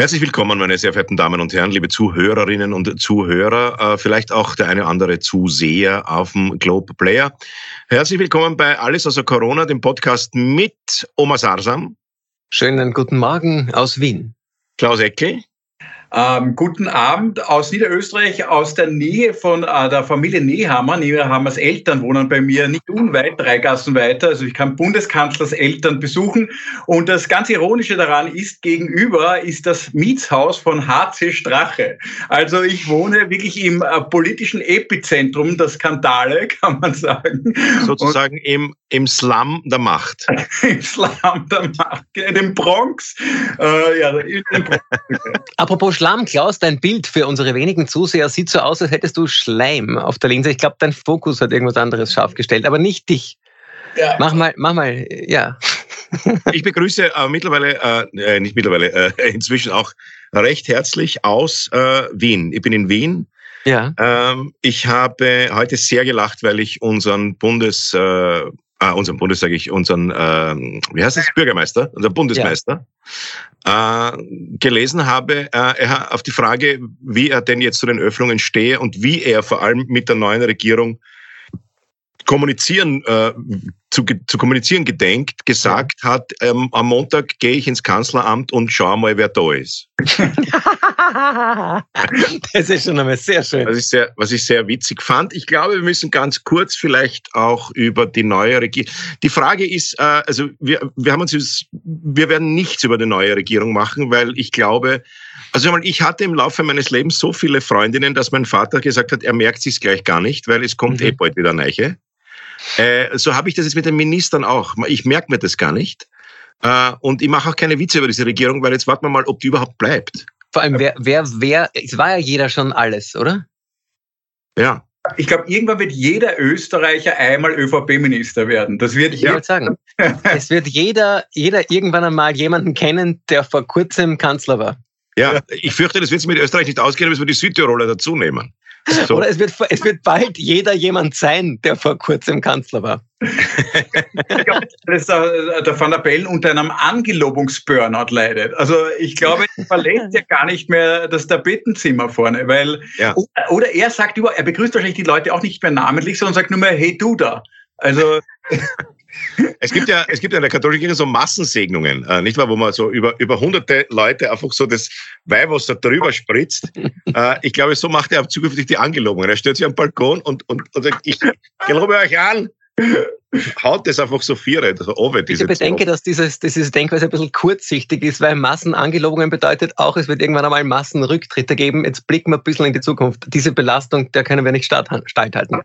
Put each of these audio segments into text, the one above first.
Herzlich willkommen, meine sehr verehrten Damen und Herren, liebe Zuhörerinnen und Zuhörer, äh, vielleicht auch der eine oder andere Zuseher auf dem Globe Player. Herzlich willkommen bei Alles außer Corona, dem Podcast mit Oma Sarsam. Schönen guten Morgen aus Wien. Klaus Eckel. Ähm, guten Abend aus Niederösterreich, aus der Nähe von äh, der Familie Nehammer. Nehammers Eltern wohnen bei mir nicht unweit, drei Gassen weiter. Also ich kann Bundeskanzlers Eltern besuchen. Und das ganz Ironische daran ist, gegenüber ist das Mietshaus von HC Strache. Also ich wohne wirklich im äh, politischen Epizentrum der Skandale, kann man sagen. Sozusagen im, im Slum der Macht. Im Slum der Macht, in dem Bronx. Äh, ja, in dem Bronx. Apropos Schlamm, Klaus, dein Bild für unsere wenigen Zuseher sieht so aus, als hättest du Schleim auf der Linse. Ich glaube, dein Fokus hat irgendwas anderes scharf gestellt, aber nicht dich. Ja. Mach mal, mach mal, ja. Ich begrüße äh, mittlerweile, äh, äh nicht mittlerweile, äh, inzwischen auch recht herzlich aus äh, Wien. Ich bin in Wien. Ja. Ähm, ich habe heute sehr gelacht, weil ich unseren Bundes, äh, ah, unseren Bundes, sage ich, unseren, äh, wie heißt das, Bürgermeister, unser Bundesmeister, ja. äh, gelesen habe, äh, er auf die Frage, wie er denn jetzt zu den Öffnungen stehe und wie er vor allem mit der neuen Regierung kommunizieren, äh, zu, zu kommunizieren gedenkt, gesagt ja. hat, ähm, am Montag gehe ich ins Kanzleramt und schaue mal, wer da ist. das ist schon einmal sehr schön. Was ich sehr, was ich sehr witzig fand. Ich glaube, wir müssen ganz kurz vielleicht auch über die neue Regierung. Die Frage ist, äh, also wir, wir haben uns, wir werden nichts über die neue Regierung machen, weil ich glaube, also ich hatte im Laufe meines Lebens so viele Freundinnen, dass mein Vater gesagt hat, er merkt sich gleich gar nicht, weil es kommt mhm. eh bald wieder Neiche. Äh, so habe ich das jetzt mit den Ministern auch. Ich merke mir das gar nicht. Äh, und ich mache auch keine Witze über diese Regierung, weil jetzt warten wir mal, ob die überhaupt bleibt. Vor allem, wer, wer, wer, es war ja jeder schon alles, oder? Ja. Ich glaube, irgendwann wird jeder Österreicher einmal ÖVP-Minister werden. Das wird ich würde sagen. es wird jeder, jeder irgendwann einmal jemanden kennen, der vor kurzem Kanzler war. Ja, ich fürchte, das wird mit Österreich nicht ausgehen, müssen wir die Südtiroler dazu nehmen. So. Oder es wird, es wird bald jeder jemand sein, der vor kurzem Kanzler war. ich glaube, dass der, der Van der Bellen unter einem Angelobungsburnout leidet. Also ich glaube, er verlässt ja gar nicht mehr das Tabetenzimmer vorne, weil ja. oder er sagt über, er begrüßt wahrscheinlich die Leute auch nicht mehr namentlich, sondern sagt nur mehr Hey du da. Also es gibt ja, es gibt ja in der katholischen Kirche so Massensegnungen, äh, nicht wahr, wo man so über, über hunderte Leute einfach so das Weihwasser drüber spritzt. Äh, ich glaube, so macht er zukünftig die Angelobungen. Er stellt sich am Balkon und, und, und sagt, ich gelobe euch an, haut das einfach so viere, so over, diese Ich bedenke, dass dieses, diese Denkweise ein bisschen kurzsichtig ist, weil Massenangelobungen bedeutet auch, es wird irgendwann einmal Massenrücktritte geben. Jetzt blicken wir ein bisschen in die Zukunft. Diese Belastung, der können wir nicht standhalten. Standhalten.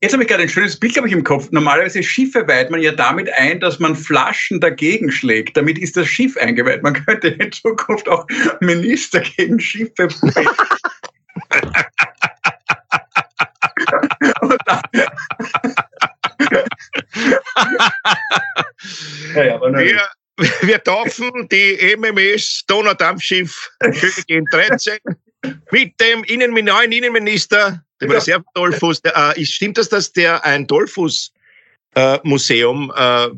Jetzt habe ich gerade ein schönes Bild, glaube ich, im Kopf. Normalerweise Schiffe weiht man ja damit ein, dass man Flaschen dagegen schlägt. Damit ist das Schiff eingeweiht. Man könnte in Zukunft auch Minister gegen Schiffe ja, ja, wir, wir taufen die MMS Donaudampfschiff Königin 13 mit dem Innen neuen Innenminister, dem ja. Reserve-Dollfuß. Äh, stimmt das, dass der ein Dollfuß-Museum äh,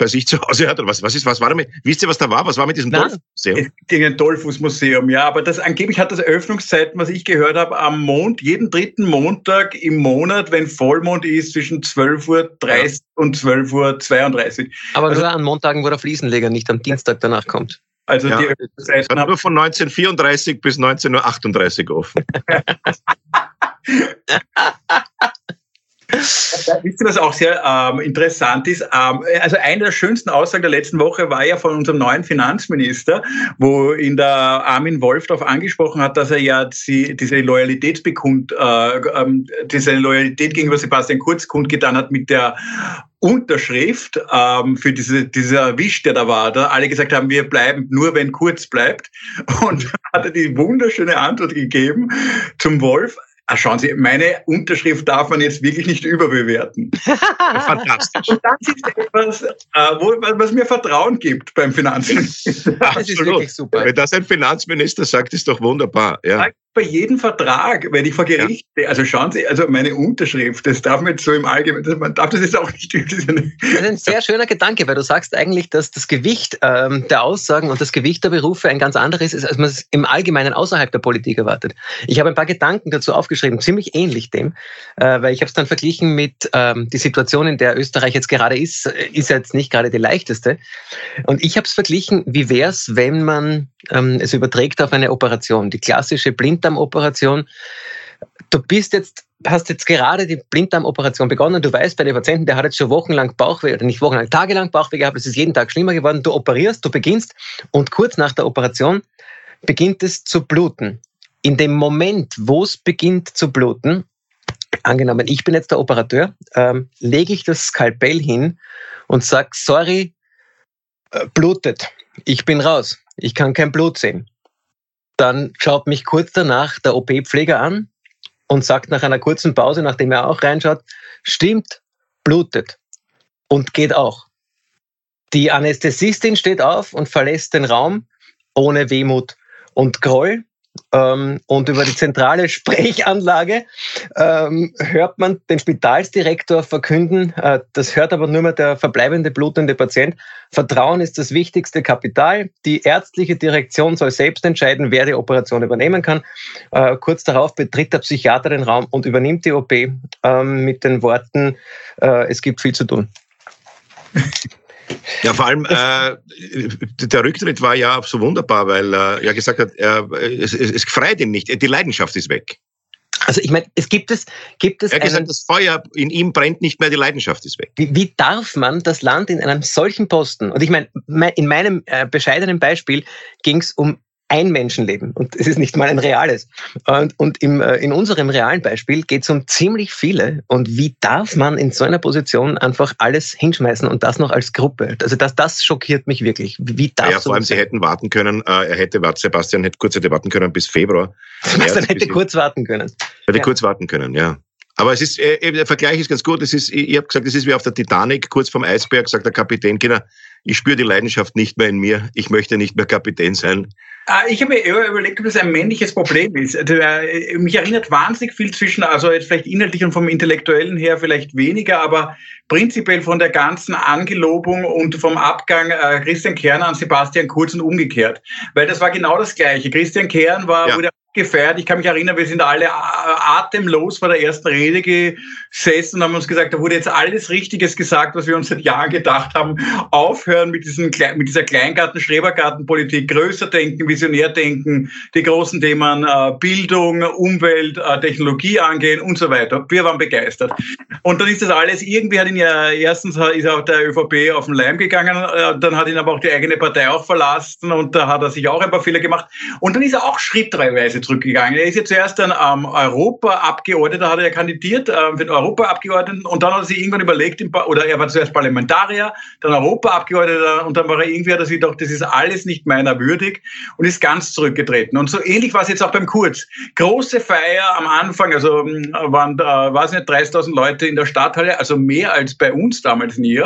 bei sich zu Hause hat? Oder was, was ist, was war damit? Wisst ihr, was da war? Was war mit diesem Dollfuß-Museum? Ein Dollfuß-Museum, ja, aber das angeblich hat das Eröffnungszeiten, was ich gehört habe, am Mond, jeden dritten Montag im Monat, wenn Vollmond ist, zwischen 12.30 Uhr ja. und 12.32 Uhr. Aber also, nur an Montagen, wo der Fliesenleger nicht am Dienstag danach kommt. Also ja, die Öffnungszeiten. nur von 1934 bis 1938 offen. Wisst ihr, was auch sehr ähm, interessant ist? Ähm, also eine der schönsten Aussagen der letzten Woche war ja von unserem neuen Finanzminister, wo ihn der Armin Wolf darauf angesprochen hat, dass er ja die, diese Loyalitätsbekund, äh, ähm, diese Loyalität gegenüber Sebastian Kurz kundgetan hat mit der Unterschrift ähm, für diese, dieser Wisch, der da war, da alle gesagt haben, wir bleiben nur, wenn Kurz bleibt. Und hat er die wunderschöne Antwort gegeben zum Wolf, Ah, schauen Sie, meine Unterschrift darf man jetzt wirklich nicht überbewerten. Fantastisch. Und das ist etwas, äh, wo, was mir Vertrauen gibt beim Finanzminister. Das ist wirklich super. Wenn das ein Finanzminister sagt, ist doch wunderbar. Ja bei jedem Vertrag, wenn ich vor Gericht, ja. also schauen Sie, also meine Unterschrift, das darf man jetzt so im Allgemeinen, man darf das jetzt auch nicht. Das ist ein sehr schöner Gedanke, weil du sagst eigentlich, dass das Gewicht ähm, der Aussagen und das Gewicht der Berufe ein ganz anderes ist, als man es im Allgemeinen außerhalb der Politik erwartet. Ich habe ein paar Gedanken dazu aufgeschrieben, ziemlich ähnlich dem, äh, weil ich habe es dann verglichen mit ähm, die Situation, in der Österreich jetzt gerade ist, ist jetzt nicht gerade die leichteste. Und ich habe es verglichen, wie wäre es, wenn man ähm, es überträgt auf eine Operation, die klassische Blinddarmoperation. Du bist jetzt, hast jetzt gerade die Blinddarmoperation begonnen. Du weißt, bei dem Patienten, der hat jetzt schon wochenlang Bauchweh oder nicht wochenlang, tagelang Bauchweh gehabt. Es ist jeden Tag schlimmer geworden. Du operierst, du beginnst und kurz nach der Operation beginnt es zu bluten. In dem Moment, wo es beginnt zu bluten, angenommen, ich bin jetzt der Operateur, ähm, lege ich das Skalpell hin und sage, sorry, äh, blutet, ich bin raus ich kann kein Blut sehen. Dann schaut mich kurz danach der OP-Pfleger an und sagt nach einer kurzen Pause, nachdem er auch reinschaut, stimmt, blutet und geht auch. Die Anästhesistin steht auf und verlässt den Raum ohne Wehmut und Groll ähm, und über die zentrale Sprechanlage ähm, hört man den Spitalsdirektor verkünden, äh, das hört aber nur mehr der verbleibende blutende Patient. Vertrauen ist das wichtigste Kapital. Die ärztliche Direktion soll selbst entscheiden, wer die Operation übernehmen kann. Äh, kurz darauf betritt der Psychiater den Raum und übernimmt die OP ähm, mit den Worten, äh, es gibt viel zu tun. Ja, vor allem äh, der Rücktritt war ja so wunderbar, weil äh, er gesagt hat, er, es, es, es freut ihn nicht, die Leidenschaft ist weg. Also ich meine, es gibt es, gibt es. Er hat gesagt, das Feuer in ihm brennt nicht mehr, die Leidenschaft ist weg. Wie, wie darf man das Land in einem solchen Posten? Und ich meine, in meinem äh, bescheidenen Beispiel ging es um ein Menschenleben und es ist nicht mal ein reales. Und, und im, äh, in unserem realen Beispiel geht es um ziemlich viele. Und wie darf man in so einer Position einfach alles hinschmeißen und das noch als Gruppe? Also das, das schockiert mich wirklich. Wie darf ja, vor allem, sie hätten warten können, äh, er hätte, Sebastian hätte kurz hätte warten können bis Februar. Sebastian hätte kurz warten können. Hätte ja. kurz warten können, ja. Aber es ist, äh, der Vergleich ist ganz gut. Es ist, ich habe gesagt, es ist wie auf der Titanic, kurz vom Eisberg, sagt der Kapitän, Kinder, ich spüre die Leidenschaft nicht mehr in mir. Ich möchte nicht mehr Kapitän sein. Ah, ich habe mir überlegt, ob das ein männliches Problem ist. Also, äh, mich erinnert wahnsinnig viel zwischen, also jetzt vielleicht inhaltlich und vom Intellektuellen her vielleicht weniger, aber prinzipiell von der ganzen Angelobung und vom Abgang äh, Christian Kern an Sebastian Kurz und umgekehrt. Weil das war genau das Gleiche. Christian Kern war, ja. wurde gefeiert. Ich kann mich erinnern, wir sind alle atemlos vor der ersten Rede gesessen und haben uns gesagt, da wurde jetzt alles Richtiges gesagt, was wir uns seit Jahren gedacht haben. Aufhören mit, diesen, mit dieser Kleingarten-Schrebergartenpolitik, größer denken, visionär denken, die großen Themen äh, Bildung, Umwelt, äh, Technologie angehen und so weiter. Wir waren begeistert. Und dann ist das alles, irgendwie hat ihn ja, erstens ist auch der ÖVP auf den Leim gegangen, äh, dann hat ihn aber auch die eigene Partei auch verlassen und da hat er sich auch ein paar Fehler gemacht. Und dann ist er auch schrittweise zurückgegangen. Er ist ja zuerst dann ähm, Europaabgeordneter, hat er ja kandidiert äh, für den Europaabgeordneten und dann hat er sich irgendwann überlegt, oder er war zuerst Parlamentarier, dann Europaabgeordneter und dann war er irgendwie, hat er sich gedacht, das ist alles nicht meiner würdig und ist ganz zurückgetreten. Und so ähnlich war es jetzt auch beim Kurz. Große Feier am Anfang, also hm, waren, äh, weiß nicht, 30.000 Leute in der Stadthalle, also mehr als bei uns damals nie.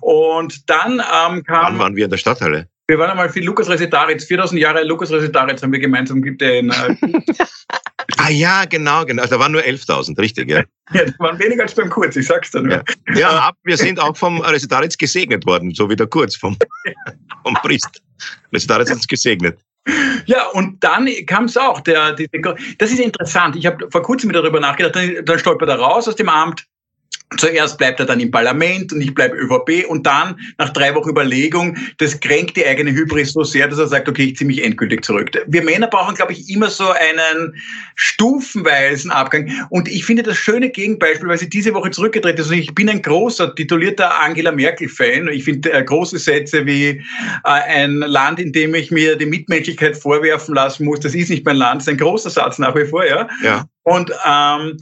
Und dann ähm, kam... Wann waren wir in der Stadthalle? Wir waren einmal für Lukas Resetaritz, 4000 Jahre Lukas Resetaritz haben wir gemeinsam den. Äh ah ja, genau, genau. Da waren nur 11.000, richtig, ja. Ja, da waren weniger als beim Kurz, ich sag's nur. Ja, ja wir sind auch vom Resetaritz gesegnet worden, so wie der Kurz vom, vom Priester. Resetaritz hat uns gesegnet. Ja, und dann kam es auch. Der, die, das ist interessant. Ich habe vor kurzem darüber nachgedacht. Dann, dann stolpert er raus aus dem Amt Zuerst bleibt er dann im Parlament und ich bleibe ÖVP und dann, nach drei Wochen Überlegung, das kränkt die eigene Hybris so sehr, dass er sagt, okay, ich ziehe mich endgültig zurück. Wir Männer brauchen, glaube ich, immer so einen stufenweisen Abgang. Und ich finde das schöne Gegenbeispiel, weil sie diese Woche zurückgetreten ist. Ich bin ein großer, titulierter Angela Merkel-Fan. Ich finde äh, große Sätze wie äh, ein Land, in dem ich mir die Mitmenschlichkeit vorwerfen lassen muss, das ist nicht mein Land, das ist ein großer Satz nach wie vor, ja. ja. Und ähm,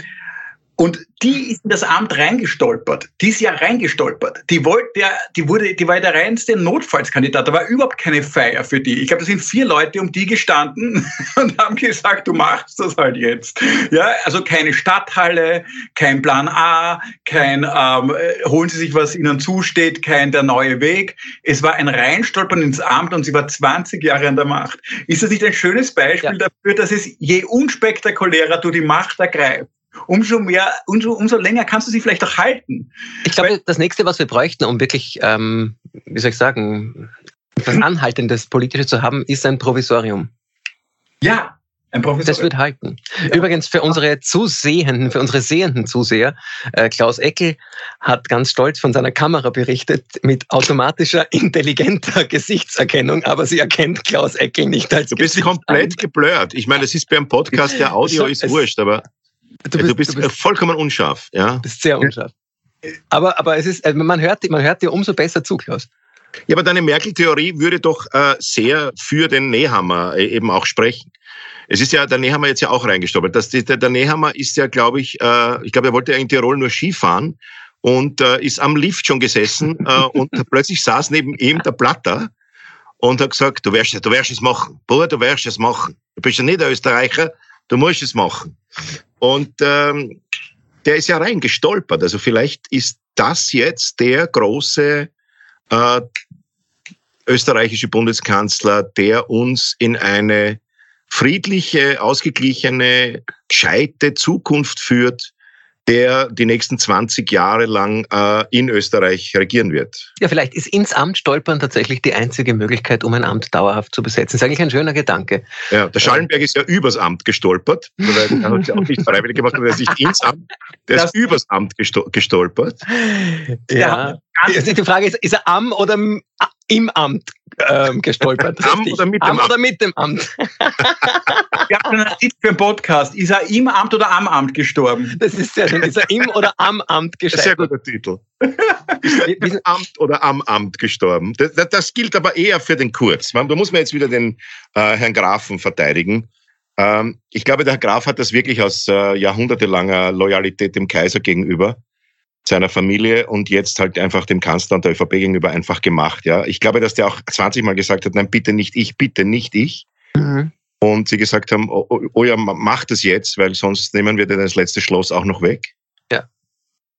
Und die ist in das Amt reingestolpert. Die ist ja reingestolpert. Die wollte ja, die wurde, die war der reinste Notfallskandidat. Da war überhaupt keine Feier für die. Ich glaube, da sind vier Leute um die gestanden und haben gesagt, du machst das halt jetzt. Ja, also keine Stadthalle, kein Plan A, kein ähm, holen Sie sich, was Ihnen zusteht, kein der neue Weg. Es war ein Reinstolpern ins Amt und sie war 20 Jahre an der Macht. Ist das nicht ein schönes Beispiel ja. dafür, dass es je unspektakulärer du die Macht ergreifst, umso mehr, umso, umso länger kannst du sie vielleicht auch halten. Ich glaube, das nächste, was wir bräuchten, um wirklich, ähm, wie soll ich sagen, etwas Anhaltendes Politisches zu haben, ist ein Provisorium. Ja, ein Provisorium. Das wird halten. Ja. Übrigens für unsere Zusehenden, für unsere sehenden Zuseher, äh, Klaus Eckel hat ganz stolz von seiner Kamera berichtet mit automatischer, intelligenter Gesichtserkennung, aber sie erkennt Klaus Eckel nicht als Du bist komplett geblurrt. Ich meine, es ist beim Podcast, der Audio ist wurscht, aber Du bist, du bist, du bist vollkommen unscharf, ja? Du bist sehr unscharf. Aber, aber es ist, also man hört, man hört dir umso besser zu, Klaus. Ja, aber deine Merkel-Theorie würde doch äh, sehr für den Nehammer äh, eben auch sprechen. Es ist ja der Nehammer jetzt ja auch reingestoppelt. Das, der, der Nehammer ist ja, glaube ich, äh, ich glaube, er wollte ja in Tirol nur Skifahren und äh, ist am Lift schon gesessen äh, und plötzlich saß neben ihm der Platter und hat gesagt, du wirst, du wirst es machen. Bruder, du wirst es machen. Du bist ja nicht der Österreicher, du musst es machen. Und ähm, der ist ja reingestolpert. Also vielleicht ist das jetzt der große äh, österreichische Bundeskanzler, der uns in eine friedliche, ausgeglichene, gescheite Zukunft führt, der die nächsten 20 Jahre lang äh, in Österreich regieren wird. Ja, vielleicht ist ins Amt stolpern tatsächlich die einzige Möglichkeit, um ein Amt dauerhaft zu besetzen. Das ist eigentlich ein schöner Gedanke. Ja, der Schallenberg ist ja übers Amt gestolpert. Er hat ja auch nicht freiwillig gemacht, aber er ist nicht ins Amt, der ist übers Amt gestolpert. Ja. ja. Die Frage ist, ist er am oder im Amt ähm, gestolpert. Am oder mit dem am Amt? oder mit dem Amt? Wir haben einen Titel für einen Podcast. Ist er im Amt oder am Amt gestorben? Das ist sehr schön. Ist er im oder am Amt gestorben? Sehr guter Titel. Ist er im Amt oder am Amt gestorben? Das, das, gilt aber eher für den Kurz. Da muss man jetzt wieder den äh, Herrn Grafen verteidigen. Ähm, ich glaube, der Herr Graf hat das wirklich aus äh, jahrhundertelanger Loyalität dem Kaiser gegenüber seiner Familie und jetzt halt einfach dem Kanzler und der ÖVP gegenüber einfach gemacht. Ja, ich glaube, dass der auch 20 Mal gesagt hat, nein, bitte nicht ich, bitte nicht ich. Mhm. Und sie gesagt haben, oh, oh, oh ja, mach das jetzt, weil sonst nehmen wir dir das letzte Schloss auch noch weg. Ja.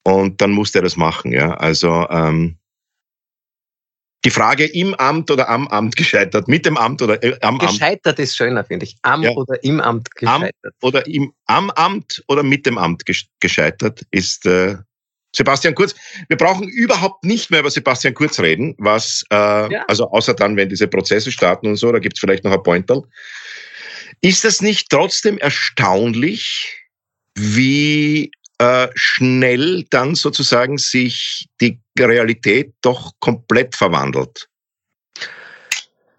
Und dann musste er das machen. Ja, also ähm, die Frage im Amt oder am Amt gescheitert, mit dem Amt oder äh, am gescheitert Amt. Gescheitert ist schöner, finde ich. Am ja. oder im Amt gescheitert. Am oder im, am Amt oder mit dem Amt gescheitert ist äh, Sebastian Kurz, wir brauchen überhaupt nicht mehr über Sebastian Kurz reden, was, äh, ja. also außer dann, wenn diese Prozesse starten und so, da gibt es vielleicht noch ein Pointerl. Ist das nicht trotzdem erstaunlich, wie äh, schnell dann sozusagen sich die Realität doch komplett verwandelt?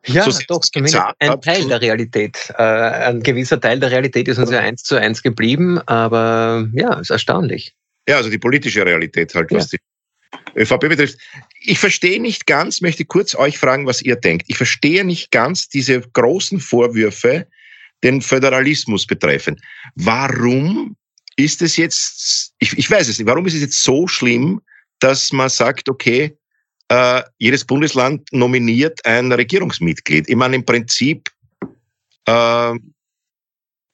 Ja, so doch, zumindest ein Teil der Realität. Äh, ein gewisser Teil der Realität ist uns ja eins zu eins geblieben, aber ja, ist erstaunlich. Ja, also die politische Realität halt, was ja. die ÖVP betrifft. Ich verstehe nicht ganz, möchte kurz euch fragen, was ihr denkt. Ich verstehe nicht ganz diese großen Vorwürfe, den Föderalismus betreffen. Warum ist es jetzt, ich, ich weiß es nicht, warum ist es jetzt so schlimm, dass man sagt, okay, äh, jedes Bundesland nominiert ein Regierungsmitglied. Ich meine, im Prinzip äh,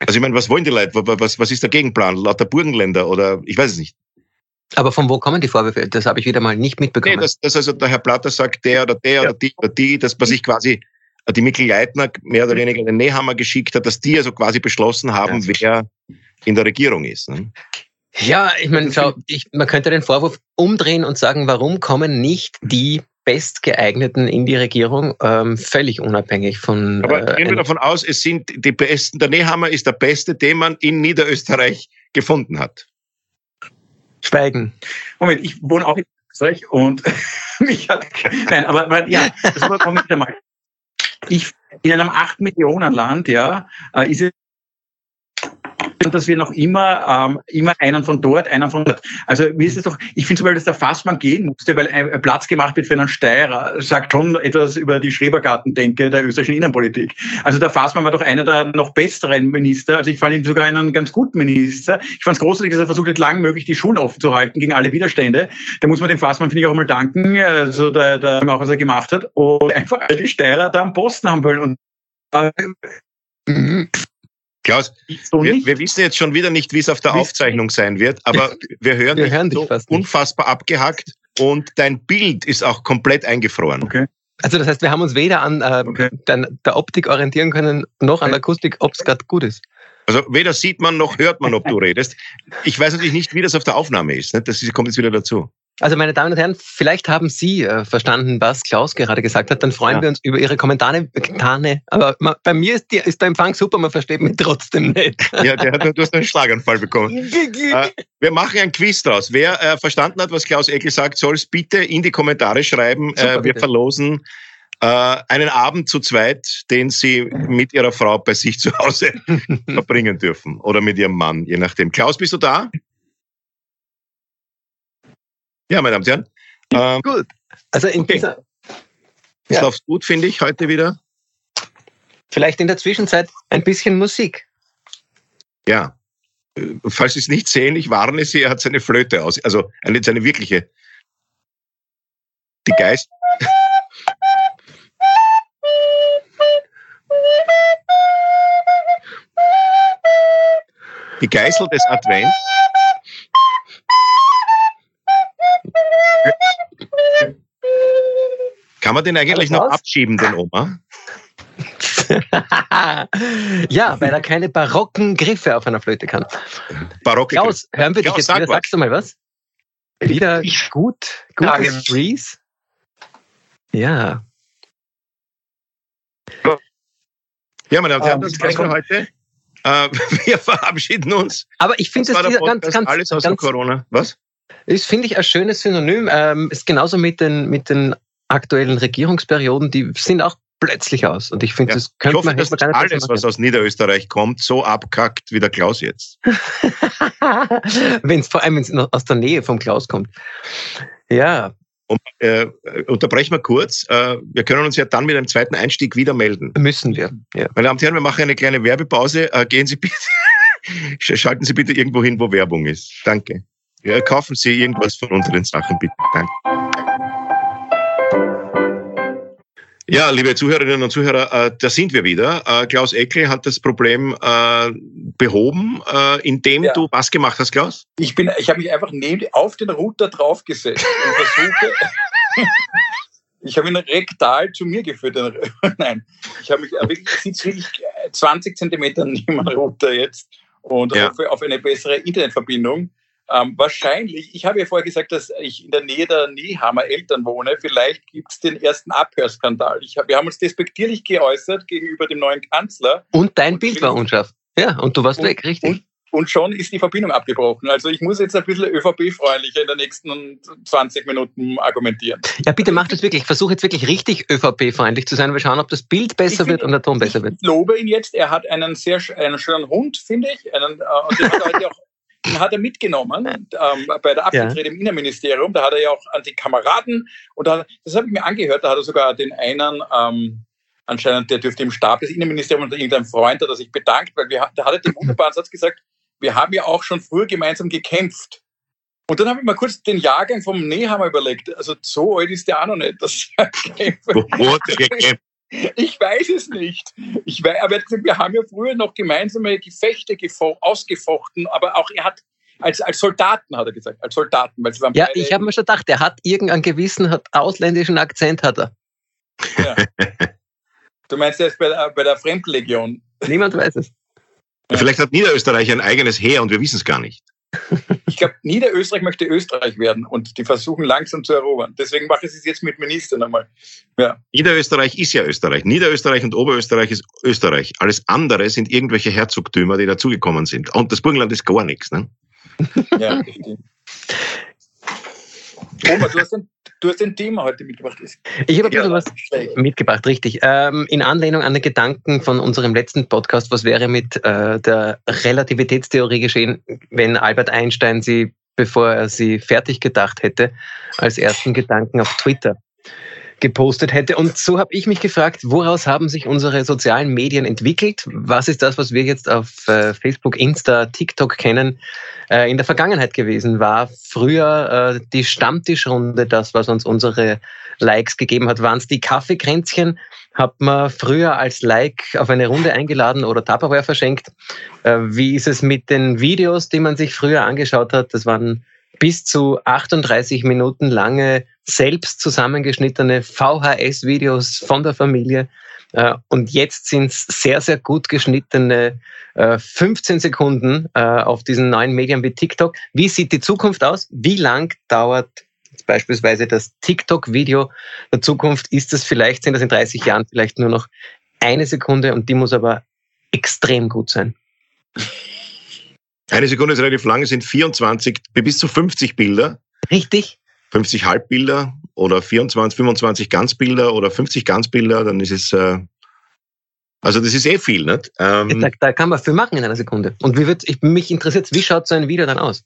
also ich meine, was wollen die Leute? Was, was ist der Gegenplan? Lauter Burgenländer oder ich weiß es nicht. Aber von wo kommen die Vorwürfe? Das habe ich wieder mal nicht mitbekommen. Nee, dass, dass also der Herr Platter sagt, der oder der ja. oder die oder die, dass man sich quasi äh, die Mikkel Leitner mehr oder weniger den Nehammer geschickt hat, dass die also quasi beschlossen haben, ja. wer in der Regierung ist. Ne? Ja, ich meine, schau, ich, man könnte den Vorwurf umdrehen und sagen, warum kommen nicht die Bestgeeigneten in die Regierung, ähm, völlig unabhängig von. Aber äh, gehen wir davon aus, es sind die Besten. Der Nehammer ist der Beste, den man in Niederösterreich gefunden hat. Schweigen. Moment, ich wohne auch in Österreich und mich hat, nein, aber, aber ja, das war Moment einmal. Ich, in einem 8 Millionen Land, ja, äh, ist es dass wir noch immer, ähm, immer einen von dort, einen von dort. Also mir ist es doch, ich finde zum Beispiel, dass der Fassmann gehen musste, weil ein Platz gemacht wird für einen Steirer, sagt schon etwas über die Schrebergarten-Denke der österreichischen Innenpolitik. Also der Fassmann war doch einer der noch besseren Minister. Also ich fand ihn sogar einen ganz guten Minister. Ich fand es großartig, dass er versucht hat, lang möglich die Schulen offen zu halten gegen alle Widerstände. Da muss man dem Fassmann, finde ich, auch mal danken, also der, der auch was er gemacht hat. Und einfach all die Steirer da am Posten haben wollen. Und äh, mhm. Klaus, so wir, wir, wissen jetzt schon wieder nicht, wie es auf der Aufzeichnung sein wird, aber wir hören, wir hören dich so unfassbar abgehackt und dein Bild ist auch komplett eingefroren. Okay. Also das heißt, wir haben uns weder an äh, okay. der, der, Optik orientieren können, noch an der Akustik, ob es gerade gut ist. Also weder sieht man noch hört man, ob du redest. Ich weiß natürlich nicht, wie das auf der Aufnahme ist. Ne? Das kommt jetzt wieder dazu. Also meine Damen und Herren, vielleicht haben Sie äh, verstanden, was Klaus gerade gesagt hat. Dann freuen ja. wir uns über Ihre Kommentare. Aber man, bei mir ist, die, ist, der Empfang super, man versteht mich trotzdem nicht. Ja, der hat, du hast einen Schlaganfall bekommen. äh, wir machen ein Quiz draus. Wer äh, verstanden hat, was Klaus Eckel sagt, soll es bitte in die Kommentare schreiben. Super, wir bitte. verlosen äh, einen Abend zu zweit, den Sie mit Ihrer Frau bei sich zu Hause verbringen dürfen. Oder mit Ihrem Mann, je nachdem. Klaus, bist du da? Ja, meine Damen und Herren. Ähm, gut. Also in okay. dieser. Es ja. läuft gut, finde ich, heute wieder. Vielleicht in der Zwischenzeit ein bisschen Musik. Ja. Äh, falls Sie es nicht sehen, ich warne Sie, er hat seine Flöte aus. Also eine, seine wirkliche. Die Geist. Die Geißel des Advents. Kann man den eigentlich noch abschieben, den Oma? ja, weil er keine barocken Griffe auf einer Flöte kann. Barocke Klaus, hören wir dich jetzt sag wieder. Was. Sagst du mal was? Wieder gut, gutes Freeze. Ja. Ja, meine Damen und Herren, das gleich für heute. Äh, wir verabschieden uns. Aber ich finde es ganz, ganz, alles außer ganz, Corona. Was? Ist, finde ich, ein schönes Synonym. Ähm, ist genauso mit den, mit den aktuellen Regierungsperioden, die sind auch plötzlich aus. Und ich finde, ja. das könnte ich hoffe, man, dass man alles, was aus Niederösterreich kommt, so abkackt wie der Klaus jetzt. wenn es vor allem wenn's aus der Nähe vom Klaus kommt. Ja. Und, äh, unterbrechen wir kurz. Äh, wir können uns ja dann mit einem zweiten Einstieg wieder melden. Müssen wir. Ja. Meine Damen und Herren, wir machen eine kleine Werbepause. Äh, gehen Sie bitte, schalten Sie bitte irgendwo hin, wo Werbung ist. Danke. Ja, kaufen Sie irgendwas von unseren Sachen, bitte. Danke. Ja, liebe Zuhörerinnen und Zuhörer, äh, da sind wir wieder. Äh, Klaus Eckel hat das Problem äh, behoben, äh, indem ja. du was gemacht hast, Klaus? Ich bin, ich habe mich einfach neben, auf den Router draufgesetzt und versuche. ich habe ihn rektal zu mir geführt. Nein, ich habe mich äh, wirklich, sitze wirklich 20 Zentimeter neben dem Router jetzt und ja. hoffe auf eine bessere Internetverbindung. Ähm, wahrscheinlich, ich habe ja vorher gesagt, dass ich in der Nähe der Nehammer Eltern wohne. Vielleicht gibt es den ersten Abhörskandal. Ich hab, wir haben uns despektierlich geäußert gegenüber dem neuen Kanzler. Und dein und Bild war unscharf. Ja, und du warst und, weg, richtig. Und, und schon ist die Verbindung abgebrochen. Also ich muss jetzt ein bisschen ÖVP-freundlicher in den nächsten 20 Minuten argumentieren. Ja, bitte mach das wirklich. Versuch jetzt wirklich richtig ÖVP-freundlich zu sein. Wir schauen, ob das Bild besser wird und der Ton besser wird. Ich lobe ihn jetzt. Er hat einen sehr einen schönen Hund, finde ich. Einen, äh, und den hat er heute auch hat er mitgenommen ähm, bei der Abgetrete ja. im Innenministerium. Da hat er ja auch an die Kameraden und da, das habe ich mir angehört. Da hat er sogar den einen, ähm, anscheinend, der dürfte im Stab des Innenministeriums oder irgendein Freund, hat er sich bedankt, weil wir, da hat er den wunderbaren Satz gesagt, wir haben ja auch schon früher gemeinsam gekämpft. Und dann habe ich mal kurz den Jahrgang vom Nehammer überlegt. Also so alt ist der auch noch nicht. Das Wo hat er gekämpft? Ich weiß es nicht. Ich weiß, aber wir haben ja früher noch gemeinsame Gefechte ausgefochten, aber auch er hat als, als Soldaten, hat er gesagt, als Soldaten. Weil sie waren ja, ich habe mir schon gedacht, der hat irgendeinen gewissen hat ausländischen Akzent, hat er. Ja. Du meinst, er ist bei der, bei der Fremdenlegion? Niemand weiß es. Vielleicht hat Niederösterreich ein eigenes Heer und wir wissen es gar nicht. Ich glaube, Niederösterreich möchte Österreich werden und die versuchen langsam zu erobern. Deswegen mache ich es jetzt mit Ministern einmal. Ja. Niederösterreich ist ja Österreich. Niederösterreich und Oberösterreich ist Österreich. Alles andere sind irgendwelche Herzogtümer, die dazugekommen sind. Und das Burgenland ist gar nichts. Ne? Ja, stimmt. Oma, du hast, ein, du hast ein Thema heute mitgebracht. Ich habe ein bisschen ja, was mitgebracht, richtig. Ähm, in Anlehnung an den Gedanken von unserem letzten Podcast, was wäre mit äh, der Relativitätstheorie geschehen, wenn Albert Einstein sie, bevor er sie fertig gedacht hätte, als ersten Gedanken auf Twitter gepostet hätte. Und so habe ich mich gefragt, woraus haben sich unsere sozialen Medien entwickelt? Was ist das, was wir jetzt auf äh, Facebook, Insta, TikTok kennen, äh, in der Vergangenheit gewesen? War früher äh, die Stammtischrunde das, was uns unsere Likes gegeben hat? Waren es die Kaffeekränzchen? Hat man früher als Like auf eine Runde eingeladen oder Tupperware verschenkt? Wie ist es mit den Videos, die man sich früher angeschaut hat? Das waren bis zu 38 Minuten lange selbst zusammengeschnittene VHS-Videos von der Familie. Äh, und jetzt sind es sehr, sehr gut geschnittene 15 äh, Sekunden äh, auf diesen neuen Medien wie TikTok. Wie sieht die Zukunft aus? Wie lang dauert beispielsweise das TikTok-Video der Zukunft? Ist das vielleicht, sind das in 30 Jahren vielleicht nur noch eine Sekunde und die muss aber extrem gut sein? Eine Sekunde ist relativ lang, es sind 24 bis zu 50 Bilder. Richtig. 50 Halbbilder oder 24, 25 Ganzbilder oder 50 Ganzbilder, dann ist es, äh, also das ist eh viel, nicht? Ähm, da, da, kann man viel machen in einer Sekunde. Und wie wird, ich, mich interessiert, wie schaut so ein Video dann aus?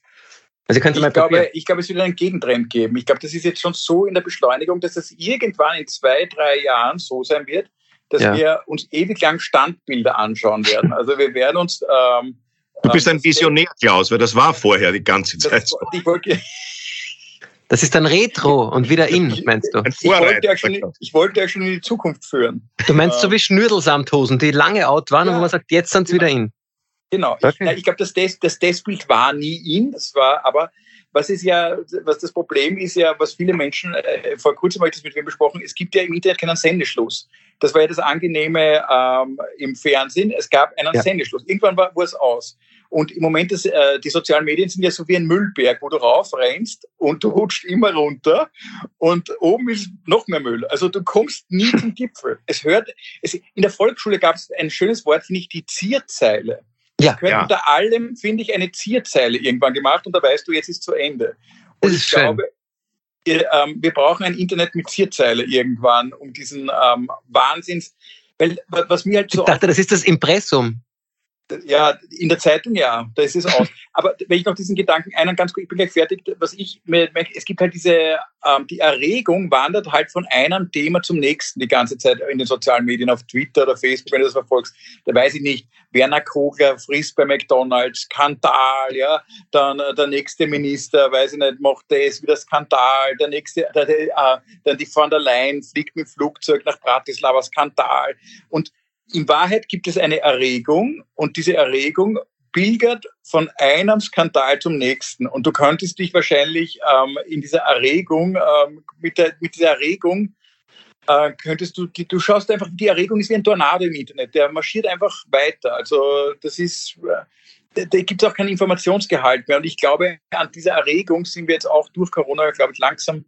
Also ich, mal glaube, ich glaube, es wird einen Gegentrend geben. Ich glaube, das ist jetzt schon so in der Beschleunigung, dass das irgendwann in zwei, drei Jahren so sein wird, dass ja. wir uns ewig lang Standbilder anschauen werden. Also wir werden uns ähm, Du bist ein Visionär, Klaus, weil das war vorher die ganze Zeit. so. Das ist dann Retro und wieder in, meinst du? Ich wollte, ja schon, ich wollte ja schon in die Zukunft führen. Du meinst so wie Schnürdelsamthosen, die lange out waren ja. und wo man sagt, jetzt sind sie wieder in. Genau. Okay. Ich, ich glaube, das, Des, das Desbild war nie in, das war aber was ist ja, was das Problem ist ja, was viele Menschen, äh, vor kurzem habe ich das mit wem besprochen, es gibt ja im Internet keinen Sendeschluss. Das war ja das Angenehme ähm, im Fernsehen. Es gab einen ja. Sendeschluss. Irgendwann war, es aus. Und im Moment, ist, äh, die sozialen Medien sind ja so wie ein Müllberg, wo du raufrennst und du rutscht immer runter und oben ist noch mehr Müll. Also du kommst nie zum Gipfel. Es hört, es, in der Volksschule gab es ein schönes Wort, finde ich, die Zierzeile. Ja. Wir ja. unter allem, finde ich, eine Zierzeile irgendwann gemacht und da weißt du, jetzt ist zu Ende. Und ich schön. glaube, wir, ähm, wir, brauchen ein Internet mit Zierzeile irgendwann, um diesen ähm, Wahnsinns, weil was mir halt so. Ich dachte, das ist das Impressum. Ja, in der Zeitung ja, da ist es aus. Aber wenn ich noch diesen Gedanken einen ganz kurz, ich bin gleich fertig, was ich, es gibt halt diese, ähm, die Erregung wandert halt von einem Thema zum nächsten die ganze Zeit in den sozialen Medien, auf Twitter oder Facebook, wenn du das verfolgst. Da weiß ich nicht, Werner Kogler frisst bei McDonalds, Skandal, ja, dann äh, der nächste Minister, weiß ich nicht, macht das wieder Skandal, der nächste, der, der, äh, dann die von der Leyen fliegt mit dem Flugzeug nach Bratislava, Skandal. Und in Wahrheit gibt es eine Erregung und diese Erregung pilgert von einem Skandal zum nächsten. Und du könntest dich wahrscheinlich ähm, in dieser Erregung, ähm, mit, der, mit dieser Erregung, äh, könntest du, du schaust einfach, die Erregung ist wie ein Tornado im Internet, der marschiert einfach weiter. Also das ist, äh, da gibt es auch keinen Informationsgehalt mehr. Und ich glaube, an dieser Erregung sind wir jetzt auch durch Corona, glaube ich, langsam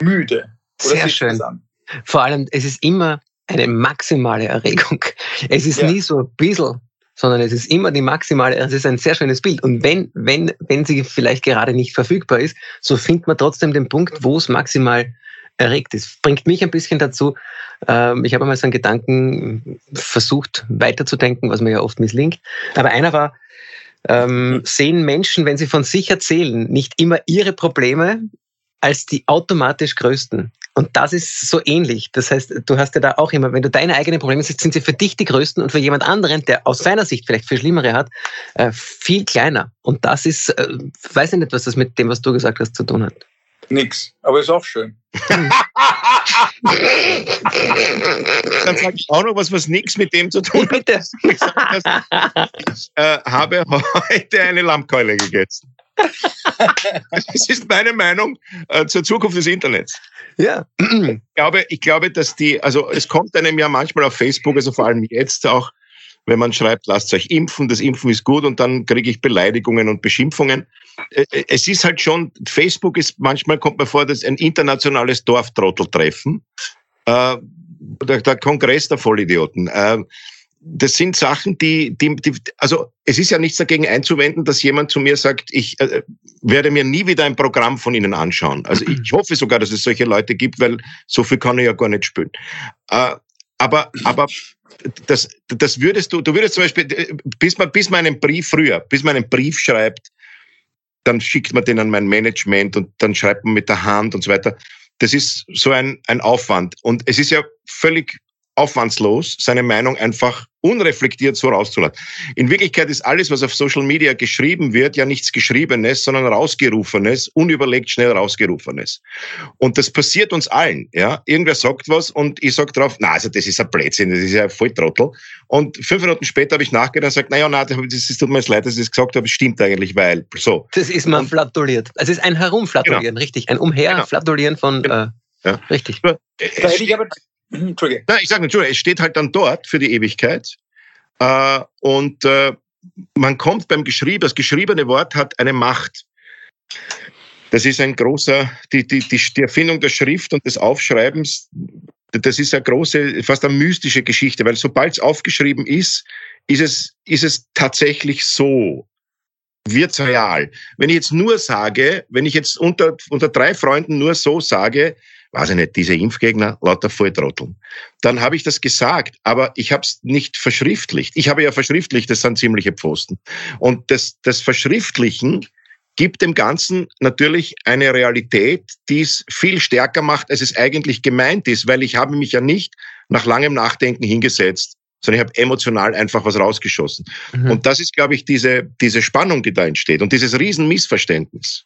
müde. Oder Sehr schön. Vor allem, es ist immer eine maximale Erregung. Es ist ja. nie so ein bisschen, sondern es ist immer die maximale, es ist ein sehr schönes Bild. Und wenn, wenn, wenn sie vielleicht gerade nicht verfügbar ist, so findet man trotzdem den Punkt, wo es maximal erregt ist. Bringt mich ein bisschen dazu, ähm, ich habe einmal so einen Gedanken versucht weiterzudenken, was mir ja oft misslingt. Aber einer war, ähm, sehen Menschen, wenn sie von sich erzählen, nicht immer ihre Probleme als die automatisch größten. Und das ist so ähnlich. Das heißt, du hast ja da auch immer, wenn du deine eigenen Probleme siehst, sind sie für dich die größten und für jemand anderen, der aus seiner Sicht vielleicht viel schlimmere hat, äh, viel kleiner. Und das ist, äh, weiß ich nicht, was das mit dem, was du gesagt hast, zu tun hat. Nix, aber ist auch schön. Dann sage ich auch noch was, was nichts mit dem zu tun hat. Bitte. Ich, ich äh, habe heute eine Lammkeule gegessen. das ist meine Meinung äh, zur Zukunft des Internets. Ja. Ich glaube, ich glaube, dass die, also es kommt einem ja manchmal auf Facebook, also vor allem jetzt auch, wenn man schreibt, lasst euch impfen, das Impfen ist gut und dann kriege ich Beleidigungen und Beschimpfungen. Äh, äh, es ist halt schon, Facebook ist, manchmal kommt mir vor, dass ein internationales Dorftrotteltreffen, äh, der, der Kongress der Vollidioten. Äh, das sind Sachen, die, die, die, also es ist ja nichts dagegen einzuwenden, dass jemand zu mir sagt, ich äh, werde mir nie wieder ein Programm von Ihnen anschauen. Also ich hoffe sogar, dass es solche Leute gibt, weil so viel kann ich ja gar nicht spielen. Äh, aber, aber das, das würdest du, du würdest zum Beispiel, bis man, bis man einen Brief früher, bis man einen Brief schreibt, dann schickt man den an mein Management und dann schreibt man mit der Hand und so weiter. Das ist so ein, ein Aufwand. Und es ist ja völlig aufwandslos, seine Meinung einfach unreflektiert so rauszulassen. In Wirklichkeit ist alles, was auf Social Media geschrieben wird, ja nichts Geschriebenes, sondern rausgerufenes, unüberlegt schnell rausgerufenes. Und das passiert uns allen. Ja, irgendwer sagt was und ich sag drauf, na, also das ist ein Blödsinn, das ist ja voll Trottel. Und fünf Minuten später habe ich nachgedacht und gesagt, naja, na, das, das tut mir jetzt leid, dass ich das gesagt habe, es stimmt eigentlich, weil so. Das ist mal flatuliert. Es ist ein Herumflatulieren, genau. richtig, ein Umherflatulieren von, genau. äh, ja. richtig. Da hätte ich aber Mhm, Entschuldige. Nein, ich sage Entschuldige, es steht halt dann dort für die Ewigkeit. Äh, und äh, man kommt beim Geschrieben, das geschriebene Wort hat eine Macht. Das ist ein großer, die, die, die, die Erfindung der Schrift und des Aufschreibens, das ist eine große, fast eine mystische Geschichte, weil sobald es aufgeschrieben ist, ist es, ist es tatsächlich so. Wird's real. Wenn ich jetzt nur sage, wenn ich jetzt unter, unter drei Freunden nur so sage, weiß ich nicht, diese Impfgegner, lauter Volltrotteln. Dann habe ich das gesagt, aber ich habe es nicht verschriftlicht. Ich habe ja verschriftlicht, das sind ziemliche Pfosten. Und das, das Verschriftlichen gibt dem Ganzen natürlich eine Realität, die es viel stärker macht, als es eigentlich gemeint ist, weil ich habe mich ja nicht nach langem Nachdenken hingesetzt, sondern ich habe emotional einfach was rausgeschossen. Mhm. Und das ist, glaube ich, diese, diese Spannung, die da entsteht und dieses Riesenmissverständnis.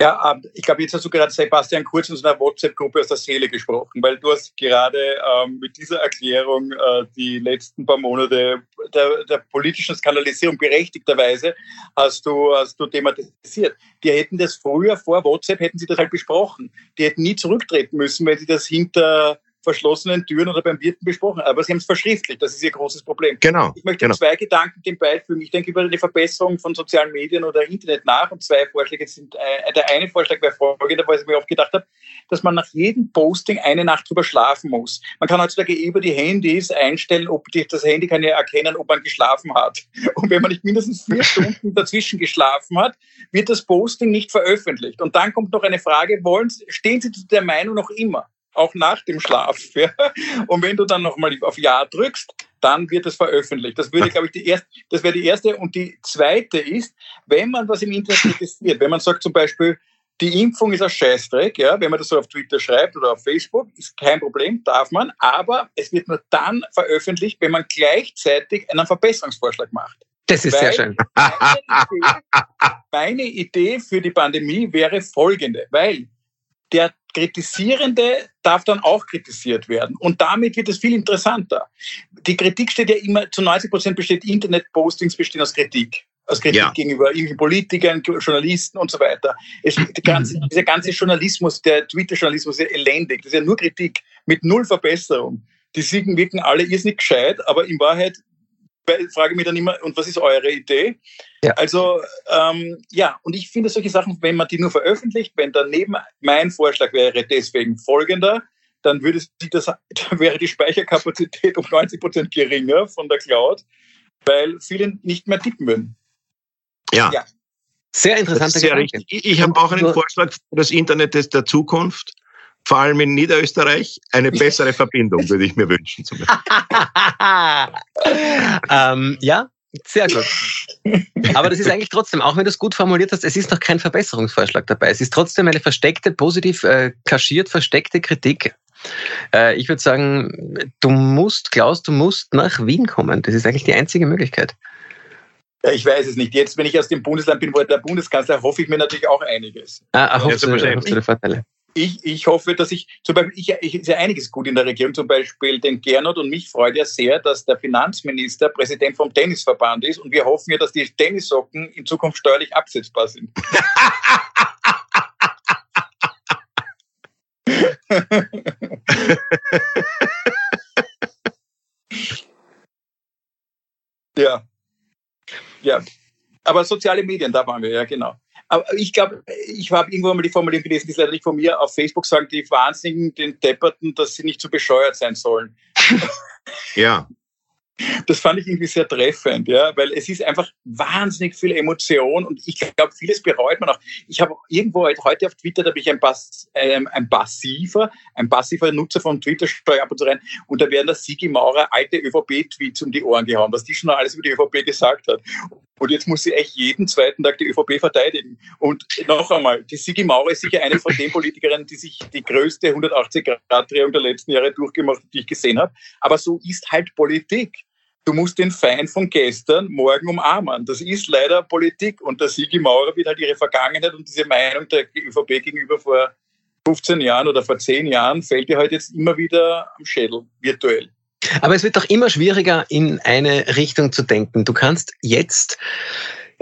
Ja, ähm, ich glaube, jetzt hast du gerade Sebastian Kurz in so einer WhatsApp-Gruppe aus der Seele gesprochen, weil du hast gerade ähm, mit dieser Erklärung äh, die letzten paar Monate der, der, politischen Skandalisierung berechtigterweise hast du, hast du thematisiert. Die hätten das früher vor WhatsApp, hätten sie das halt besprochen. Die hätten nie zurücktreten müssen, wenn sie das hinter verschlossenen Türen oder beim Wirten besprochen. Aber Sie haben es verschriftlicht. Das ist Ihr großes Problem. Genau. Ich möchte genau. zwei Gedanken dem beifügen. Ich denke über eine Verbesserung von sozialen Medien oder Internet nach und zwei Vorschläge sind, äh, der eine Vorschlag wäre folgender, weil ich mir oft gedacht habe, dass man nach jedem Posting eine Nacht drüber schlafen muss. Man kann heutzutage über die Handys einstellen, ob die, das Handy kann ja erkennen, ob man geschlafen hat. Und wenn man nicht mindestens vier Stunden dazwischen geschlafen hat, wird das Posting nicht veröffentlicht. Und dann kommt noch eine Frage, wollen, stehen Sie zu der Meinung noch immer? Auch nach dem Schlaf. Ja? Und wenn du dann nochmal auf Ja drückst, dann wird es veröffentlicht. Das würde, glaube ich, die erste, das wäre die erste. Und die zweite ist, wenn man was im Internet kritisiert, wenn man sagt zum Beispiel, die Impfung ist ein Scheißdreck, ja, wenn man das so auf Twitter schreibt oder auf Facebook, ist kein Problem, darf man, aber es wird nur dann veröffentlicht, wenn man gleichzeitig einen Verbesserungsvorschlag macht. Das ist Weil sehr schön. Meine Idee, meine Idee für die Pandemie wäre folgende, weil der Kritisierende darf dann auch kritisiert werden. Und damit wird es viel interessanter. Die Kritik steht ja immer, zu 90 Prozent besteht Internet-Postings bestehen aus Kritik. Aus Kritik ja. gegenüber irgendwelchen Politikern, Journalisten und so weiter. Es, der ganze, dieser ganze Journalismus, der Twitter-Journalismus ist ja elendig. Das ist ja nur Kritik mit null Verbesserung. Die Siegen wirken alle irrsinnig gescheit, aber in Wahrheit frage mich dann immer, und was ist eure Idee? Ja. Also, ähm, ja, und ich finde solche Sachen, wenn man die nur veröffentlicht, wenn daneben mein Vorschlag wäre deswegen folgender, dann würde sich das, wäre die Speicherkapazität um 90 Prozent geringer von der Cloud, weil viele nicht mehr tippen würden. Ja. ja. Sehr interessanter sehr richtig. Ich, ich habe auch einen Vorschlag für das Internet der Zukunft vor allem in Niederösterreich, eine bessere Verbindung würde ich mir wünschen. ähm, ja, sehr gut. Aber das ist eigentlich trotzdem, auch wenn du es gut formuliert hast, es ist noch kein Verbesserungsvorschlag dabei. Es ist trotzdem eine versteckte, positiv äh, kaschiert versteckte Kritik. Äh, ich würde sagen, du musst, Klaus, du musst nach Wien kommen. Das ist eigentlich die einzige Möglichkeit. Ja, ich weiß es nicht. Jetzt, wenn ich aus dem Bundesland bin, wo der Bundeskanzler, hoffe ich mir natürlich auch einiges. Ah, hoffst, du, hoffst du Vorteile? Ich, ich hoffe, dass ich, zum Beispiel, ich, ich, ist ja einiges gut in der Regierung, zum Beispiel den Gernot und mich freut ja sehr, dass der Finanzminister Präsident vom Tennisverband ist und wir hoffen ja, dass die Tennissocken in Zukunft steuerlich absetzbar sind. ja. Ja. Aber soziale Medien, da waren wir, ja, genau. Aber ich glaube, ich habe irgendwo mal die Formulierung gelesen, die ist leider nicht von mir, auf Facebook sagen die Wahnsinnigen den Depperten, dass sie nicht zu bescheuert sein sollen. Ja. Das fand ich irgendwie sehr treffend, ja, weil es ist einfach wahnsinnig viel Emotion und ich glaube, vieles bereut man auch. Ich habe irgendwo heute auf Twitter, da bin ich ein, Pass, äh, ein passiver, ein passiver Nutzer von Twitter, steuere ab und zu rein und da werden der Sigi Maurer alte ÖVP-Tweets um die Ohren gehauen, was die schon alles über die ÖVP gesagt hat. Und jetzt muss sie echt jeden zweiten Tag die ÖVP verteidigen. Und noch einmal, die Sigi Maurer ist sicher eine von den Politikerinnen, die sich die größte 180-Grad-Drehung der letzten Jahre durchgemacht hat, die ich gesehen habe. Aber so ist halt Politik. Du musst den Feind von gestern morgen umarmen. Das ist leider Politik. Und der Sigi Maurer wird halt ihre Vergangenheit und diese Meinung der ÖVP gegenüber vor 15 Jahren oder vor 10 Jahren fällt ihr halt jetzt immer wieder am Schädel, virtuell. Aber es wird doch immer schwieriger, in eine Richtung zu denken. Du kannst jetzt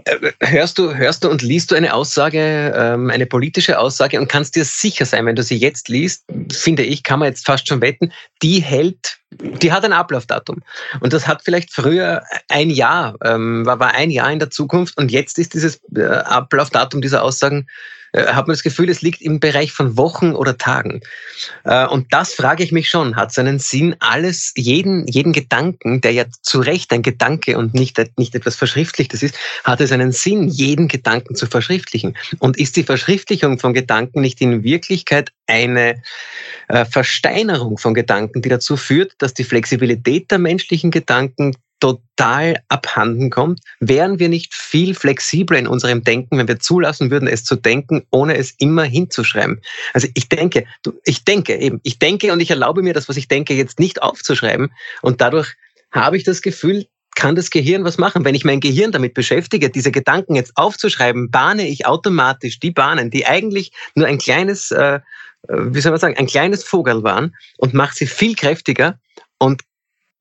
äh, hörst du, hörst du und liest du eine Aussage, ähm, eine politische Aussage und kannst dir sicher sein, wenn du sie jetzt liest, finde ich, kann man jetzt fast schon wetten, die hält, die hat ein Ablaufdatum. Und das hat vielleicht früher ein Jahr, ähm, war, war ein Jahr in der Zukunft und jetzt ist dieses äh, Ablaufdatum dieser Aussagen äh, hat man das Gefühl, es liegt im Bereich von Wochen oder Tagen. Äh, und das frage ich mich schon, hat seinen Sinn, alles, jeden, jeden Gedanken, der ja zu Recht ein Gedanke und nicht, nicht etwas Verschriftlichtes ist, hat es einen Sinn, jeden Gedanken zu verschriftlichen. Und ist die Verschriftlichung von Gedanken nicht in Wirklichkeit eine äh, Versteinerung von Gedanken, die dazu führt, dass die Flexibilität der menschlichen Gedanken total abhanden kommt, wären wir nicht viel flexibler in unserem Denken, wenn wir zulassen würden, es zu denken, ohne es immer hinzuschreiben. Also ich denke, ich denke eben, ich denke und ich erlaube mir das, was ich denke, jetzt nicht aufzuschreiben und dadurch habe ich das Gefühl, kann das Gehirn was machen. Wenn ich mein Gehirn damit beschäftige, diese Gedanken jetzt aufzuschreiben, bahne ich automatisch die Bahnen, die eigentlich nur ein kleines, äh, äh wie soll man sagen, ein kleines Vogel waren und mache sie viel kräftiger und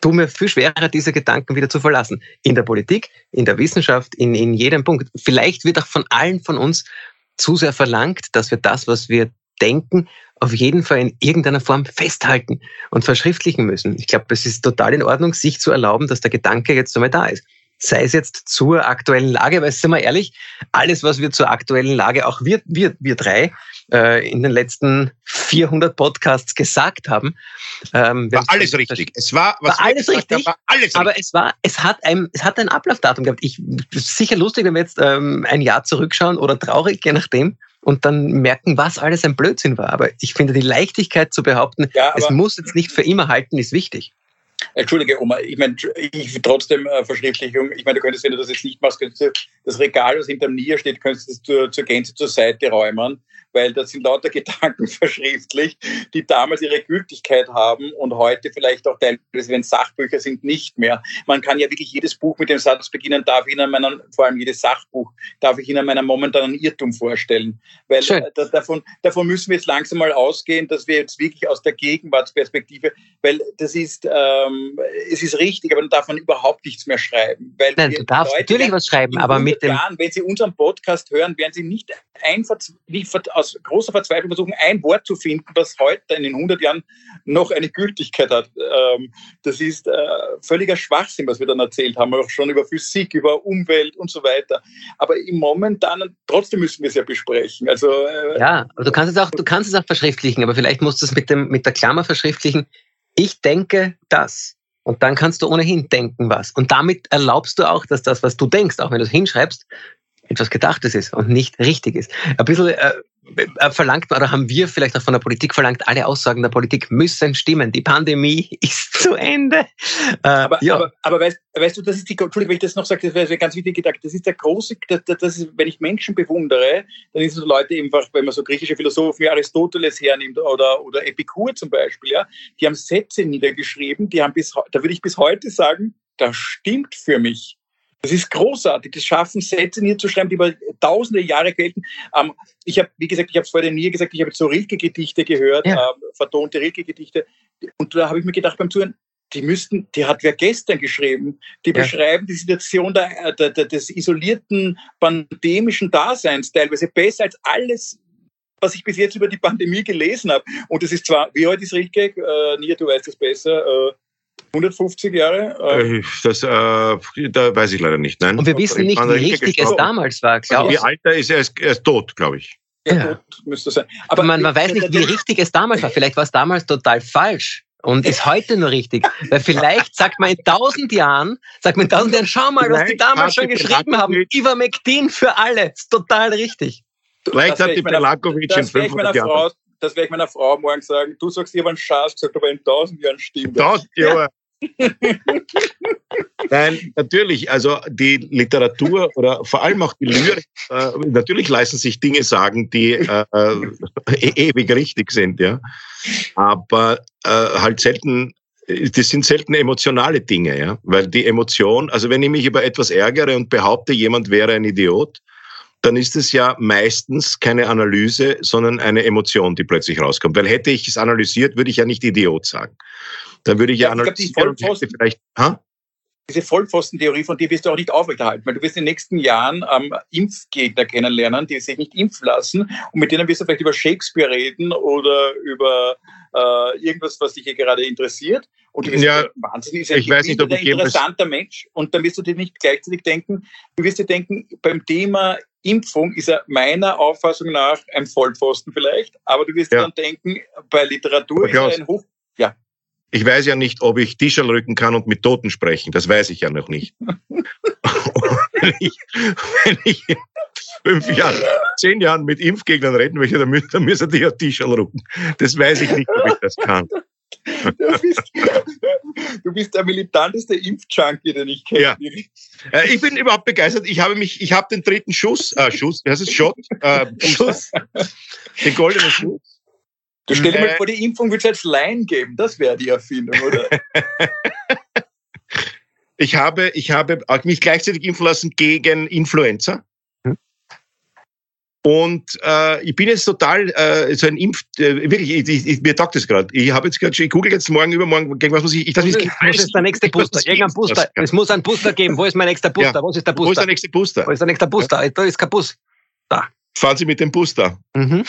tu mir viel schwerer, diese Gedanken wieder zu verlassen. In der Politik, in der Wissenschaft, in, in jedem Punkt. Vielleicht wird auch von allen von uns zu sehr verlangt, dass wir das, was wir denken, auf jeden Fall in irgendeiner Form festhalten und verschriftlichen müssen. Ich glaube, es ist total in Ordnung, sich zu erlauben, dass der Gedanke jetzt einmal da ist sei es jetzt zur aktuellen Lage, weil sind wir ehrlich, alles, was wir zur aktuellen Lage, auch wir, wir, wir drei, äh, in den letzten 400 Podcasts gesagt haben. Ähm, war alles richtig. Es war, war alles richtig, war alles richtig. Aber es war, es hat ein, es hat ein Ablaufdatum gehabt. Ich, sicher lustig, wenn wir jetzt ähm, ein Jahr zurückschauen oder traurig, je nachdem und dann merken, was alles ein Blödsinn war. Aber ich finde, die Leichtigkeit zu behaupten, ja, es muss jetzt nicht für immer halten, ist wichtig. Entschuldige, Oma, ich meine, ich trotzdem äh, Verschriftlichung, ich meine, du könntest, wenn du das jetzt nicht machst, könntest du das Regal, was hinterm Nier steht, könntest du zur, zur Gänze zur Seite räumen weil das sind lauter Gedanken verschriftlicht, die damals ihre Gültigkeit haben und heute vielleicht auch teilweise, wenn Sachbücher sind, nicht mehr. Man kann ja wirklich jedes Buch mit dem Satz beginnen, darf ich Ihnen meinen, vor allem jedes Sachbuch, darf ich Ihnen meinen momentanen Irrtum vorstellen. Weil da, davon, davon müssen wir jetzt langsam mal ausgehen, dass wir jetzt wirklich aus der Gegenwartsperspektive, weil das ist, ähm, es ist richtig, aber dann darf man überhaupt nichts mehr schreiben. Weil Nein, du darfst Leute natürlich was schreiben, aber mit dem... Jahren, wenn Sie unseren Podcast hören, werden Sie nicht einfach aus großer Verzweiflung versuchen, ein Wort zu finden, was heute in den 100 Jahren noch eine Gültigkeit hat. Ähm, das ist äh, völliger Schwachsinn, was wir dann erzählt haben, auch schon über Physik, über Umwelt und so weiter. Aber im Momentan, trotzdem müssen wir es ja besprechen. Also, äh, ja, aber du kannst es auch, du kannst es auch verschriftlichen, aber vielleicht musst du es mit, dem, mit der Klammer verschriftlichen. Ich denke das. Und dann kannst du ohnehin denken was. Und damit erlaubst du auch, dass das, was du denkst, auch wenn du es hinschreibst, etwas Gedachtes ist und nicht richtig ist. Ein bisschen äh, äh, verlangt oder haben wir vielleicht auch von der Politik verlangt, alle Aussagen der Politik müssen stimmen. Die Pandemie ist zu Ende. Äh, aber, ja. aber, aber weißt, weißt, du, das ist die, Entschuldigung, wenn ich das noch sage, das wäre ganz wichtig gedacht, das ist der große, das, das ist, wenn ich Menschen bewundere, dann ist es so Leute einfach, wenn man so griechische Philosophen wie Aristoteles hernimmt oder, oder Epikur zum Beispiel, ja, die haben Sätze niedergeschrieben, die haben bis, da würde ich bis heute sagen, das stimmt für mich. Das ist großartig. Das schaffen Sätze niederzuschreiben, die über tausende Jahre gelten. Ähm, ich habe, wie gesagt, ich habe es vorher nie gesagt, ich habe so Rilke-Gedichte gehört, ja. ähm, vertonte Rilke-Gedichte. Und da habe ich mir gedacht beim Zuhören, die müssten, die hat wer gestern geschrieben, die ja. beschreiben die Situation der, der, der, des isolierten pandemischen Daseins teilweise besser als alles, was ich bis jetzt über die Pandemie gelesen habe. Und das ist zwar, wie heute ist Rilke, äh, Nia, du weißt es besser, äh, 150 Jahre? Äh, das, äh, da weiß ich leider nicht. Nein. Und wir wissen nicht, wie richtig es damals war. Also wie alt er ist, er ist, er ist tot, glaube ich. Ja, ja. müsste sein. Aber man, man weiß nicht, wie richtig es damals war. Vielleicht war es damals total falsch. und ist heute nur richtig. Weil vielleicht sagt man in tausend Jahren, sagt man in tausend Jahren, schau mal, was die damals schon geschrieben haben. Ivermectin für alle. Ist total richtig. Vielleicht hat die Pelakovic in 500 Jahren. Das werde ich meiner Frau morgen sagen. Du sagst, ich habe einen Schatz gesagt, aber in tausend Jahren stimmt das. Tausend Jahre. Nein, natürlich, also die Literatur oder vor allem auch die Lyrik, äh, natürlich leisten sich Dinge sagen, die äh, äh, ewig richtig sind, ja. Aber äh, halt selten, das sind selten emotionale Dinge, ja. Weil die Emotion, also wenn ich mich über etwas ärgere und behaupte, jemand wäre ein Idiot, dann ist es ja meistens keine Analyse, sondern eine Emotion, die plötzlich rauskommt. Weil hätte ich es analysiert, würde ich ja nicht Idiot sagen. Dann würde ich ja, ja analysieren ich glaub, vielleicht. Ha? Diese Vollpfostentheorie, von dir wirst du auch nicht aufrechterhalten, weil du wirst in den nächsten Jahren ähm, Impfgegner kennenlernen, die sich nicht impfen lassen und mit denen wirst du vielleicht über Shakespeare reden oder über äh, irgendwas, was dich hier gerade interessiert. Und du wirst ja, wahnsinnig ist ein ich weiß nicht, ob ich interessanter Mensch und dann wirst du dir nicht gleichzeitig denken, du wirst dir denken, beim Thema Impfung ist er meiner Auffassung nach ein Vollpfosten vielleicht, aber du wirst ja. dann denken, bei Literatur ist er ein Hoch... Ja. Ich weiß ja nicht, ob ich Tischel rücken kann und mit Toten sprechen. Das weiß ich ja noch nicht. wenn, ich, wenn ich in fünf Jahren, zehn Jahren mit Impfgegnern reden möchte, dann, dann müssen die ja Tischel rücken. Das weiß ich nicht, ob ich das kann. Du bist, du bist der militanteste Impfjunkie, den ich kenne. Ja. Äh, ich bin überhaupt begeistert. Ich habe mich, ich habe den dritten Schuss, äh, Schuss, wie heißt es? Shot, äh, Schuss, den goldenen Schuss. Du stell dir mal vor, die Impfung wird es als Laien geben. Das wäre die Erfindung, oder? ich habe, ich habe mich gleichzeitig impfen lassen gegen Influenza. Und äh, ich bin jetzt total äh, so ein Impf, äh, wirklich, ich, ich, ich, mir taugt das gerade. Ich habe jetzt gerade, ich google jetzt morgen, übermorgen, gegen was muss ich, ich das ist, was ist der nächste Booster? Irgendein Booster. Es muss einen Booster geben. Wo ist mein nächster Booster? Ja. Wo ist der Booster? Wo ist der nächste Booster? Wo ist der nächste Booster? Ja. Da ist kein Bus. Da. Fahren Sie mit dem Booster. Mhm.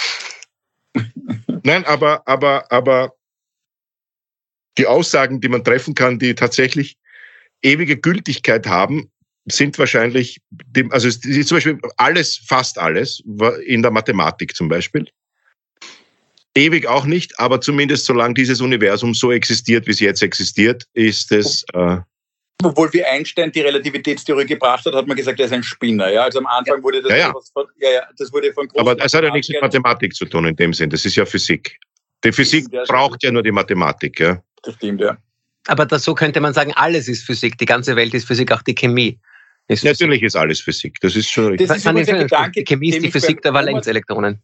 Nein, aber, aber, aber die Aussagen, die man treffen kann, die tatsächlich ewige Gültigkeit haben, sind wahrscheinlich, also zum Beispiel alles, fast alles, in der Mathematik zum Beispiel. Ewig auch nicht, aber zumindest solange dieses Universum so existiert, wie es jetzt existiert, ist es. Äh, obwohl wie Einstein die Relativitätstheorie gebracht hat, hat man gesagt, er ist ein Spinner. Ja? Also am Anfang wurde das, ja, ja. Von, ja, ja, das wurde von Aber das hat ja nichts mit Mathematik zu tun in dem Sinn. Das ist ja Physik. Die Physik braucht ja nur die Mathematik. Ja? Das stimmt, ja. Aber das, so könnte man sagen, alles ist Physik. Die ganze Welt ist Physik, auch die Chemie. Ist Natürlich ist alles Physik. Das ist schon richtig. Das ist ein Gedanke, Chemie ist die Physik der Valenzelektronen.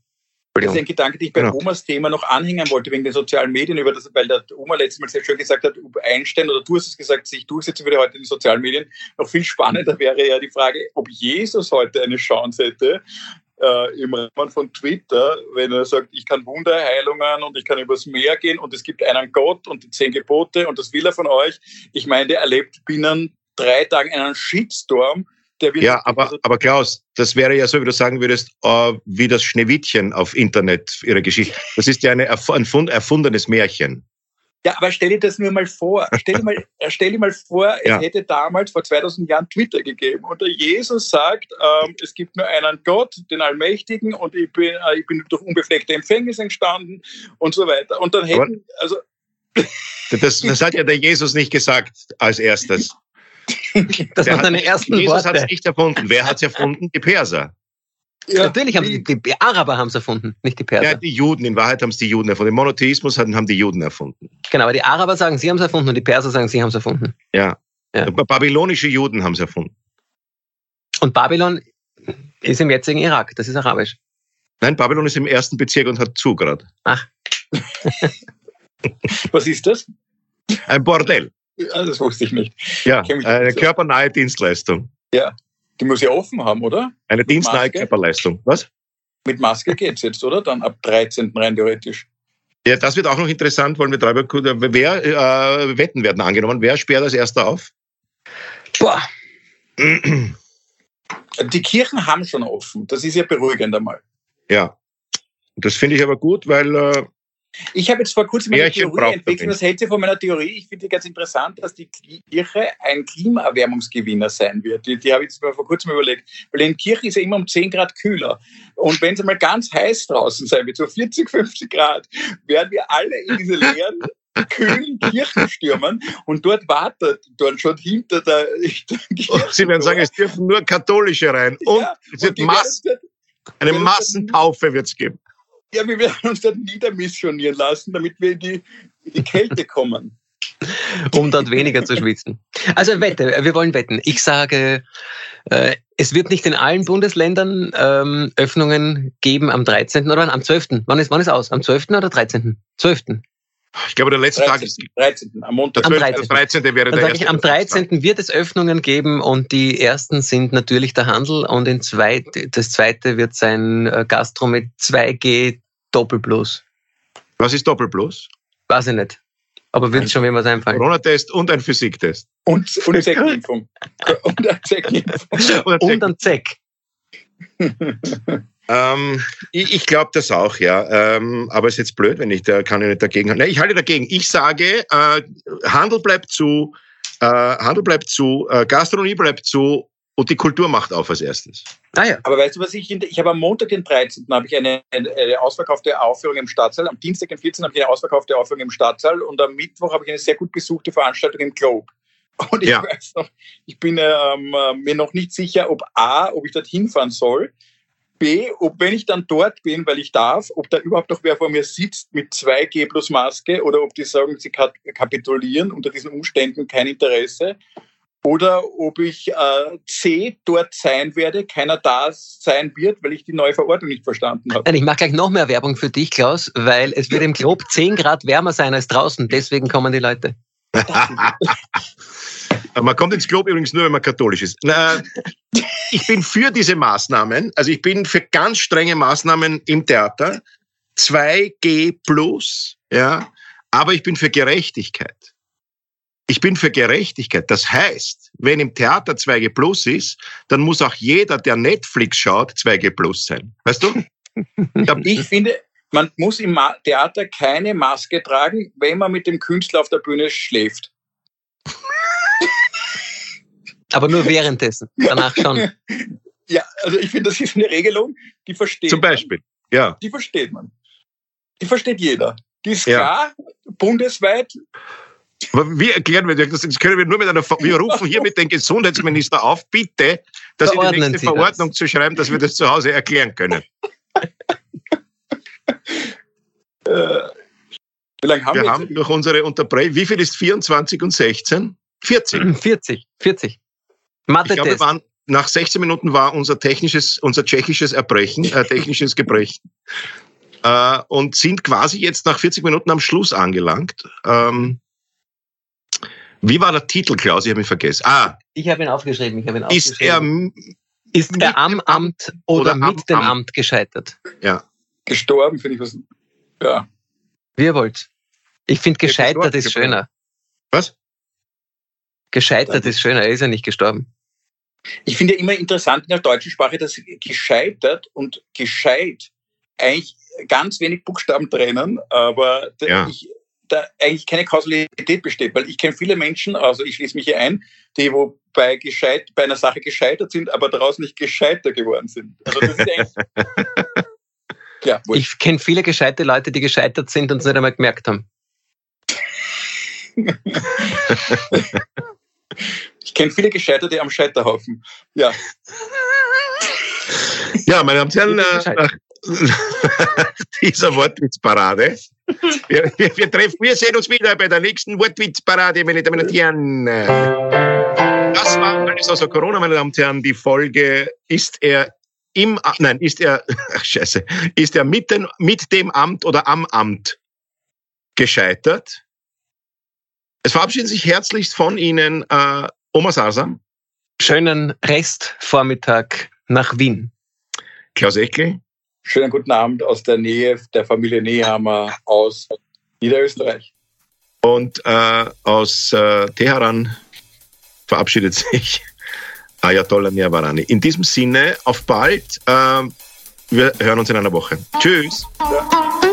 Das ist ein Gedanke, den ich bei genau. Omas Thema noch anhängen wollte, wegen den sozialen Medien, über das, weil der Oma letztes Mal sehr schön gesagt hat, ob Einstein oder du hast es gesagt, sich durchsetzen würde heute in den sozialen Medien. Noch viel spannender wäre ja die Frage, ob Jesus heute eine Chance hätte, äh, im Rahmen von Twitter, wenn er sagt, ich kann Wunderheilungen und ich kann übers Meer gehen und es gibt einen Gott und die zehn Gebote und das will er von euch. Ich meine, der erlebt binnen drei Tagen einen Shitstorm. Der ja, aber, aber Klaus, das wäre ja so, wie du sagen würdest, uh, wie das Schneewittchen auf Internet, ihre Geschichte. Das ist ja eine ein erfundenes Märchen. Ja, aber stell dir das nur mal vor. Stell dir mal, stell dir mal vor, es ja. hätte damals vor 2000 Jahren Twitter gegeben und der Jesus sagt, ähm, es gibt nur einen Gott, den Allmächtigen und ich bin, äh, ich bin durch unbefleckte Empfängnis entstanden und so weiter. Und dann hätten, also. Das, das hat ja der Jesus nicht gesagt als erstes. Das waren seine ersten Jesus hat es nicht erfunden. Wer hat es erfunden? Die Perser. Ja, Natürlich haben die, die Araber haben es erfunden, nicht die Perser. Ja, die Juden, in Wahrheit haben es die Juden erfunden. Den Monotheismus haben, haben die Juden erfunden. Genau, aber die Araber sagen, sie haben es erfunden und die Perser sagen, sie haben es erfunden. Ja. ja. Babylonische Juden haben es erfunden. Und Babylon ist im jetzigen Irak, das ist arabisch. Nein, Babylon ist im ersten Bezirk und hat zu gerade. Ach. Was ist das? Ein Bordell. Das wusste ich nicht. Ja, eine körpernahe Dienstleistung. Ja, die muss ja offen haben, oder? Eine dienstnahe Körperleistung. Was? Mit Maske geht es jetzt, oder? Dann ab 13. rein theoretisch. Ja, das wird auch noch interessant, wollen wir drüber Wer äh, Wetten werden angenommen? Wer sperrt als erster auf? Boah. Die Kirchen haben schon offen. Das ist ja beruhigend einmal. Ja. Das finde ich aber gut, weil äh, ich habe jetzt vor kurzem eine Theorie entwickelt. Was hält ihr von meiner Theorie? Ich finde ganz interessant, dass die Kirche ein Klimaerwärmungsgewinner sein wird. Die, die habe ich jetzt vor kurzem überlegt. Weil in Kirchen ist ja immer um 10 Grad kühler. Und wenn es einmal ganz heiß draußen sein wird, so 40, 50 Grad, werden wir alle in diese leeren kühlen Kirchenstürmen und dort wartet dann schon hinter der. Sie werden sagen, es dürfen nur Katholische rein. Und ja, es wird und Mass eine Massentaufe wird es geben. Ja, wir werden uns dort niedermissionieren lassen, damit wir in die, in die Kälte kommen. um dort weniger zu schwitzen. Also wette, wir wollen wetten. Ich sage, äh, es wird nicht in allen Bundesländern ähm, Öffnungen geben am 13. oder am 12. Wann ist, wann ist aus? Am 12. oder 13.? 12. Ich glaube, der letzte 13. Tag ist 13. Am Montag. Am 13. 13. wäre Dann der erste. Ich, am 13. wird es Öffnungen geben und die ersten sind natürlich der Handel und in zweit, das zweite wird sein äh, Gastro mit 2G Doppelplus. Was ist Doppelplus? Weiß ich nicht. Aber wird schon was einfallen. Corona-Test und ein Physiktest. Und, und eine Zeckimpfung. und eine Zeckimpfung. und ein Zeck. ähm, ich, ich glaube das auch, ja. Ähm, aber es ist jetzt blöd, wenn ich da kann ich nicht dagegen. Nein, ich halte dagegen. Ich sage, äh, Handel bleibt zu, äh, Handel bleibt zu, äh, Gastronomie bleibt zu und die Kultur macht auf als erstes. Ah ja. Aber weißt du, was ich, ich habe am Montag, den 13. habe ich eine, eine, eine ausverkaufte Aufführung im Stadtsaal. Am Dienstag, den 14. habe ich eine ausverkaufte Aufführung im Stadtsaal. Und am Mittwoch habe ich eine sehr gut besuchte Veranstaltung im Globe. Und ich ja. weiß noch, ich bin ähm, mir noch nicht sicher, ob A, ob ich dorthin fahren soll. B, ob wenn ich dann dort bin, weil ich darf, ob da überhaupt noch wer vor mir sitzt mit 2G plus Maske oder ob die sagen, sie kapitulieren unter diesen Umständen kein Interesse oder ob ich äh, C dort sein werde, keiner da sein wird, weil ich die neue Verordnung nicht verstanden habe. Nein, ich mache gleich noch mehr Werbung für dich, Klaus, weil es wird im Glob 10 Grad wärmer sein als draußen, deswegen kommen die Leute. man kommt ins Glob übrigens nur, wenn man katholisch ist. ich bin für diese Maßnahmen, also ich bin für ganz strenge Maßnahmen im Theater, 2G plus, ja, aber ich bin für Gerechtigkeit. Ich bin für Gerechtigkeit. Das heißt, wenn im Theater 2G Plus ist, dann muss auch jeder, der Netflix schaut, 2G Plus sein. Weißt du? ich finde, man muss im Theater keine Maske tragen, wenn man mit dem Künstler auf der Bühne schläft. Aber nur währenddessen, danach schon. Ja, also ich finde, das ist eine Regelung, die versteht Zum Beispiel, man. ja. Die versteht man. Die versteht jeder. Die ist ja. klar, bundesweit aber wie erklären wir das? Das können wir nur mit einer, wir rufen hier mit dem Gesundheitsminister auf, bitte, dass Sie die nächste Sie Verordnung das. zu schreiben, dass wir das zu Hause erklären können. äh, wie lange haben wir? Wir haben durch unsere Unterbrechung, wie viel ist 24 und 16? 40. 40, 40. Mathe ich glaube, waren, nach 16 Minuten war unser technisches, unser tschechisches Erbrechen, äh, technisches Gebrechen. Äh, und sind quasi jetzt nach 40 Minuten am Schluss angelangt. Ähm, wie war der Titel, Klaus? Ich habe ihn vergessen. Ah. Ich habe ihn aufgeschrieben. Ich habe ihn ist aufgeschrieben. Er, ist er am Amt oder, oder mit dem Amt. Amt gescheitert? Ja. Gestorben, finde ich was. Ja. Wie ihr wollt. Ich finde, gescheitert ist schöner. Was? Gescheitert ist schöner. Er ist ja nicht gestorben. Ich finde ja immer interessant in der deutschen Sprache, dass gescheitert und gescheit eigentlich ganz wenig Buchstaben trennen, aber ja. ich, da eigentlich keine Kausalität besteht, weil ich kenne viele Menschen, also ich schließe mich hier ein, die wo bei, gescheit, bei einer Sache gescheitert sind, aber daraus nicht gescheiter geworden sind. Also das ist eigentlich, ja, ich kenne viele gescheite Leute, die gescheitert sind und es nicht einmal gemerkt haben. ich kenne viele Gescheiterte am Scheiterhaufen. Ja. Ja, meine Damen und Herren, nach, dieser Wortwitzparade. Wir, wir, wir, treffen, wir sehen uns wieder bei der nächsten Wortwitzparade, meine Damen und Herren. Das war alles außer Corona, meine Damen und Herren. Die Folge ist er im, nein, ist er, ach, scheiße, ist er mit, den, mit dem Amt oder am Amt gescheitert? Es verabschieden sich herzlichst von Ihnen äh, Oma Sasa. Schönen Restvormittag nach Wien. Klaus Eckel. Schönen guten Abend aus der Nähe der Familie Nehammer aus Niederösterreich. Und äh, aus äh, Teheran verabschiedet sich Ayatollah Niavarani. In diesem Sinne, auf bald. Äh, wir hören uns in einer Woche. Tschüss. Ja.